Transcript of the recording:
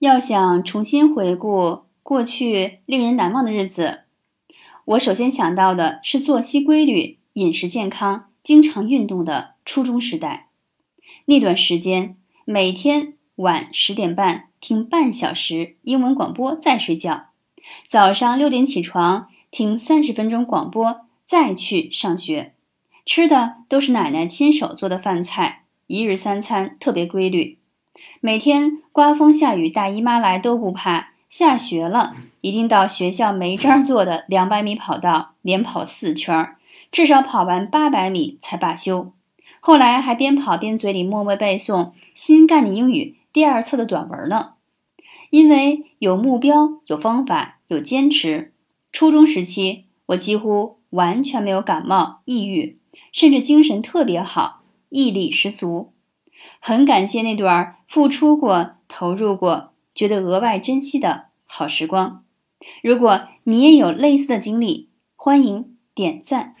要想重新回顾过去令人难忘的日子，我首先想到的是作息规律、饮食健康、经常运动的初中时代。那段时间，每天晚十点半听半小时英文广播再睡觉，早上六点起床听三十分钟广播再去上学，吃的都是奶奶亲手做的饭菜，一日三餐特别规律。每天刮风下雨，大姨妈来都不怕。下学了，一定到学校没章做的两百米跑道连跑四圈，至少跑完八百米才罢休。后来还边跑边嘴里默默背诵新概念英语第二册的短文呢。因为有目标、有方法、有坚持，初中时期我几乎完全没有感冒、抑郁，甚至精神特别好，毅力十足。很感谢那段付出过、投入过、觉得额外珍惜的好时光。如果你也有类似的经历，欢迎点赞。